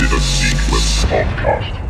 Infinite Sequence Podcast.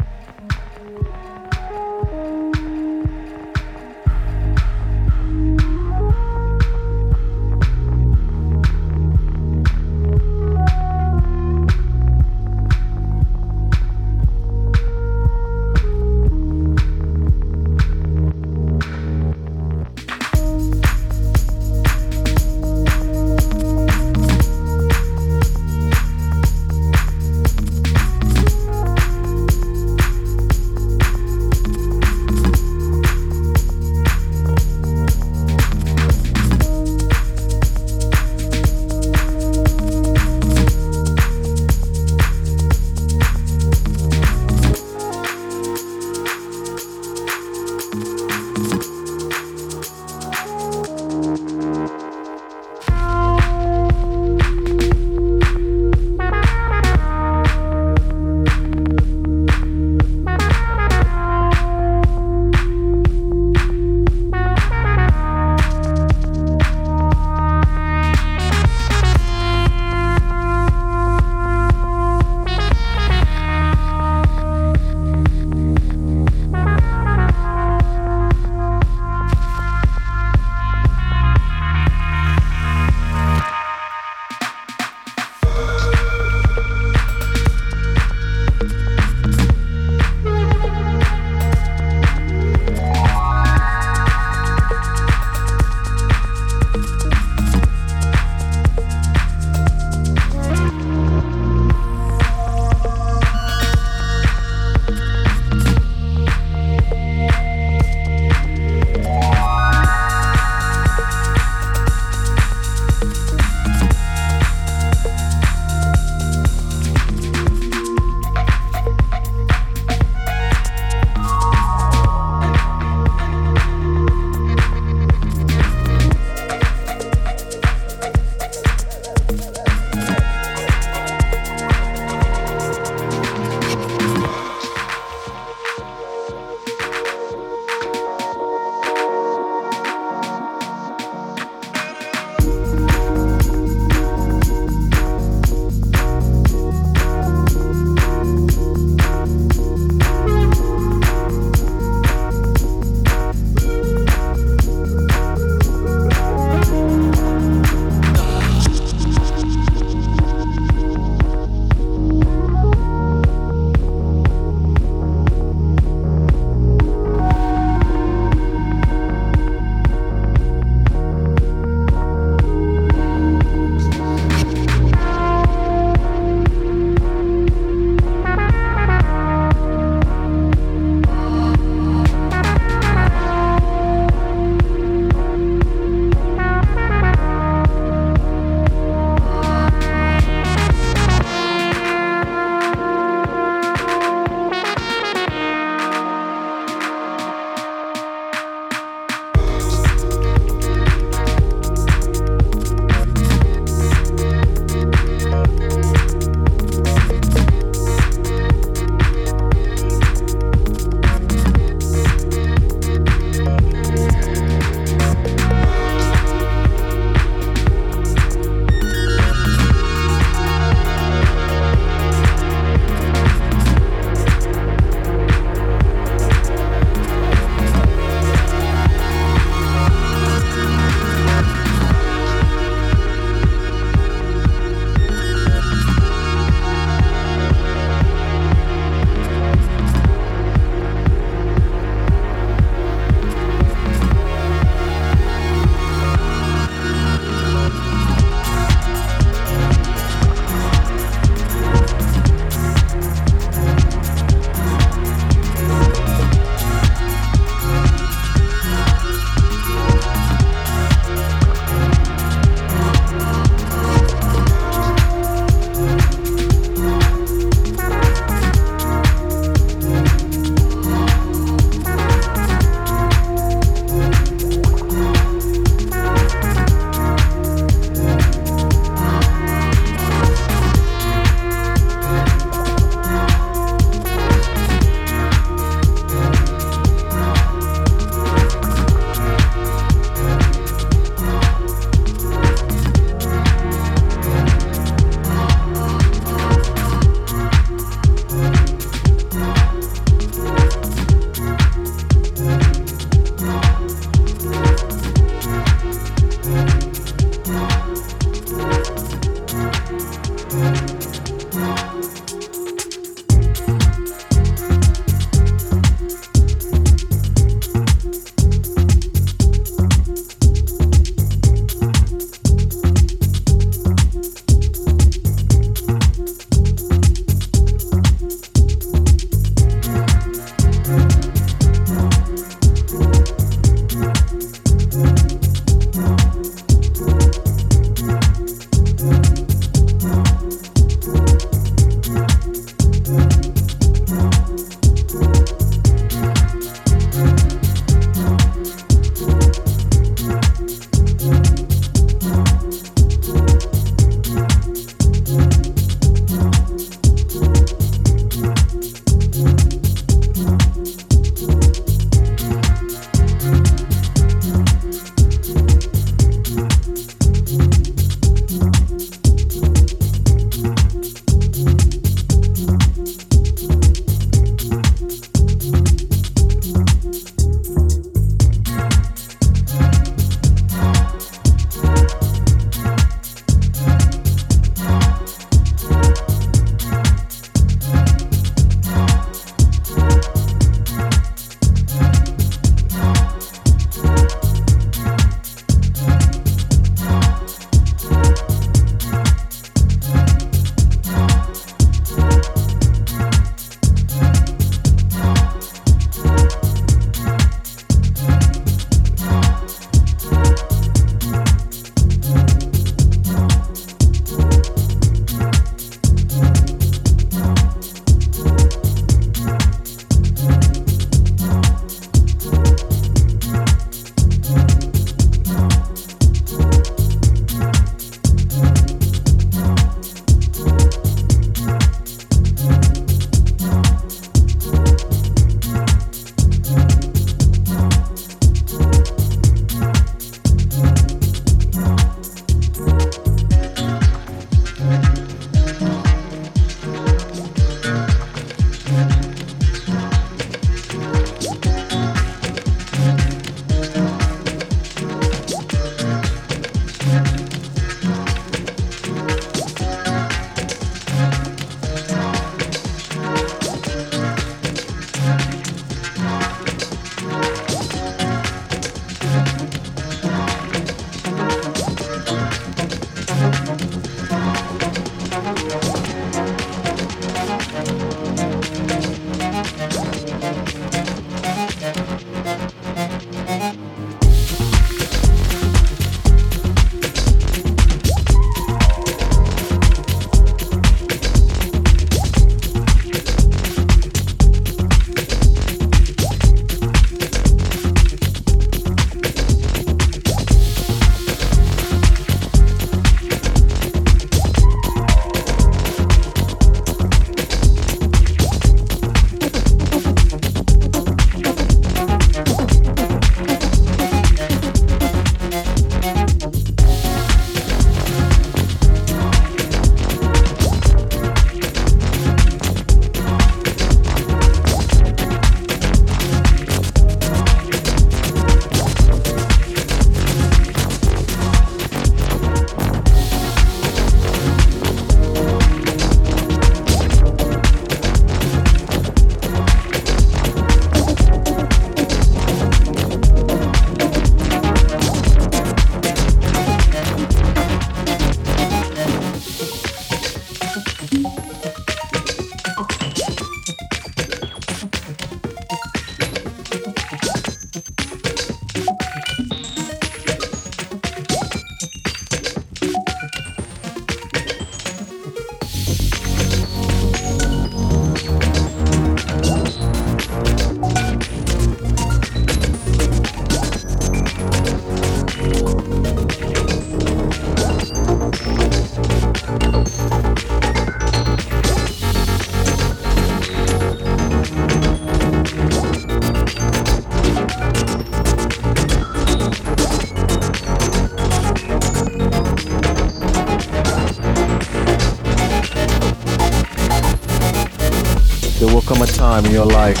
Time in your life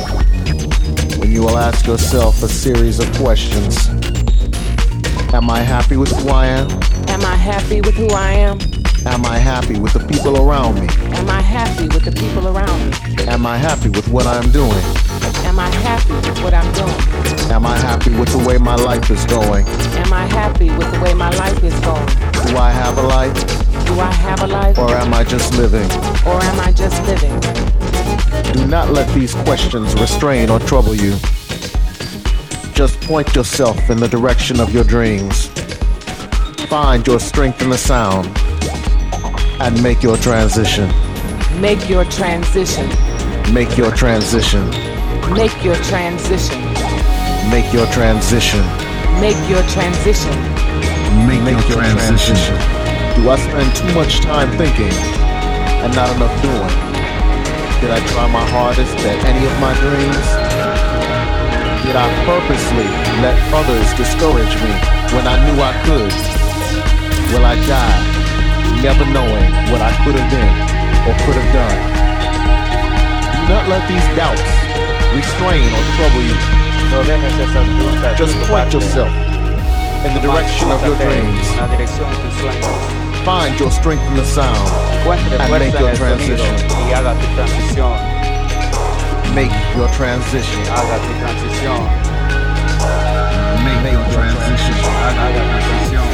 when you will ask yourself a series of questions. Am I happy with who I am? Am I happy with who I am? Am I happy with the people around me? Am I happy with the people around me? Am I happy with what I'm doing? Am I happy with what I'm doing? Am I happy with the way my life is going? Am I happy with the way my life is going? Do I have a life? Do I have a life? Or am I just living? Or am I just living? Do not let these questions restrain or trouble you. Just point yourself in the direction of your dreams. Find your strength in the sound and make your transition. Make your transition. Make your transition. Make your transition. Make your transition. Make your transition. Make, your, transition. Do I spend too much time thinking and not enough doing? Did I try my hardest at any of my dreams? Did I purposely let others discourage me when I knew I could? Will I die never knowing what I could have been or could have done? Do not let these doubts restrain or trouble you. Just point yourself in the direction of your dreams. Find your strength in the sound. And make your transition. Y haga tu transición. Make your transition. Haga tu transición. Make, your transition. Haga tu transición.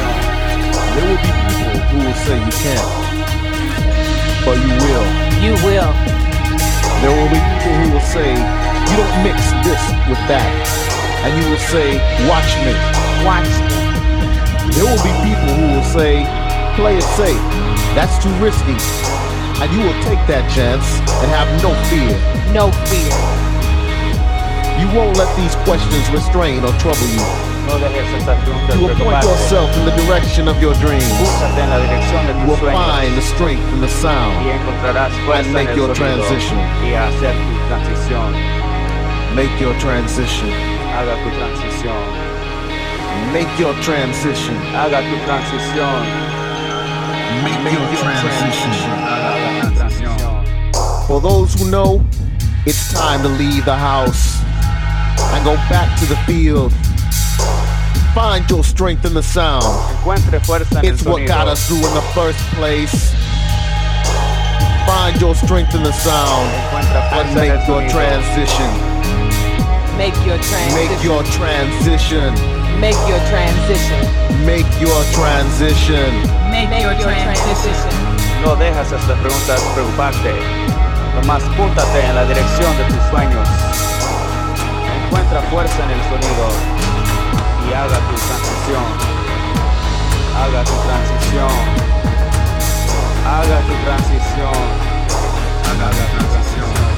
There will be people who will say you can't, but you will. You will. There will be people who will say you don't mix this with that, and you will say, watch me. Watch me. There will be people who will say, play it safe. That's too risky, and you will take that chance and have no fear. No fear. You won't let these questions restrain or trouble you. No dejes esas preguntas You will point yourself in the direction of your dreams. Búscate en la dirección de You will find the strength in the sound. And make your transition. y hacer tu transición. Make your transition. Haga tu transición. Make your transition. Haga tu transición. Make your transition. Haga tu transición. For those who know, it's time to leave the house and go back to the field. Find your strength in the sound. Encuentre fuerza en el It's what got us through in the first place. Find your strength in the sound Encuentra and fuerza en el make your sonido. transition. Make your transition. Make your transition. Make your transition. Make your transition. Make, your, transition. No dejas estas preguntas preocuparte. Nomás púntate en la dirección de tus sueños. Encuentra fuerza en el sonido y haga tu transición. Haga tu transición. Haga tu transición. Haga tu transición.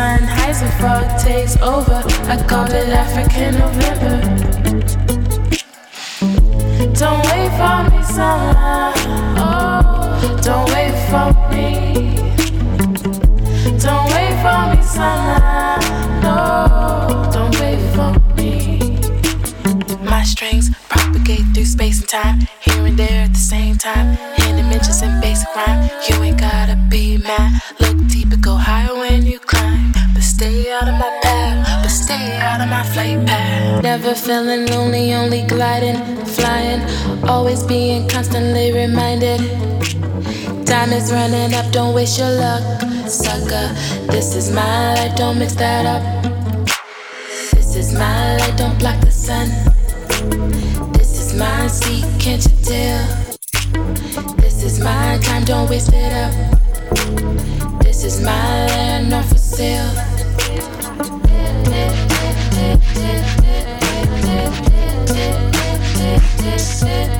And fog takes over, I called it African November. Don't wait for me, summer. Oh, don't wait for me. Don't wait for me, summer. No, don't wait for me. My strings propagate through space and time, here and there at the same time. Dimensions and basic rhyme, you ain't gotta be mad. My flight path. Never feeling lonely, only gliding flying, always being constantly reminded. Time is running up, don't waste your luck, sucker. This is my life, don't mix that up. This is my light, don't block the sun. This is my seat, can't you tell? This is my time, don't waste it up. This is my land, not for sale. this is